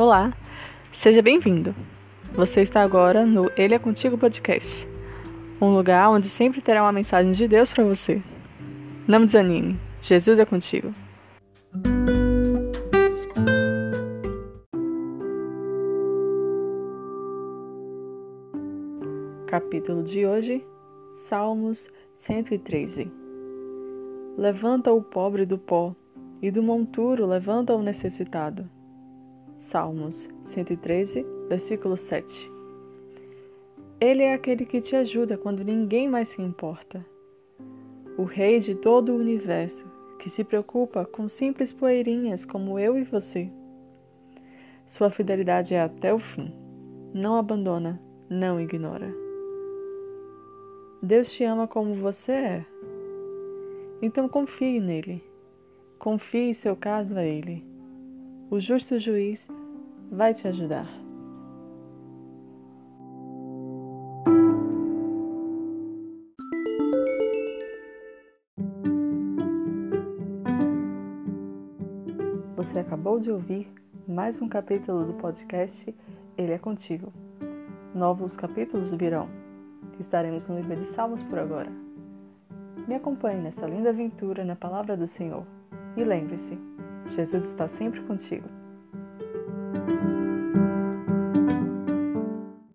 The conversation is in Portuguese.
Olá, seja bem-vindo. Você está agora no Ele é Contigo Podcast, um lugar onde sempre terá uma mensagem de Deus para você. Não desanime, Jesus é contigo. Capítulo de hoje, Salmos 113. Levanta o pobre do pó, e do monturo levanta o necessitado. Salmos 113, versículo 7. Ele é aquele que te ajuda quando ninguém mais se importa. O Rei de todo o universo, que se preocupa com simples poeirinhas como eu e você. Sua fidelidade é até o fim. Não abandona, não ignora. Deus te ama como você é. Então confie nele. Confie seu caso a ele. O justo juiz vai te ajudar. Você acabou de ouvir mais um capítulo do podcast Ele é Contigo. Novos capítulos virão. Estaremos no livro de Salmos por agora. Me acompanhe nessa linda aventura na palavra do Senhor. E lembre-se, Jesus está sempre contigo.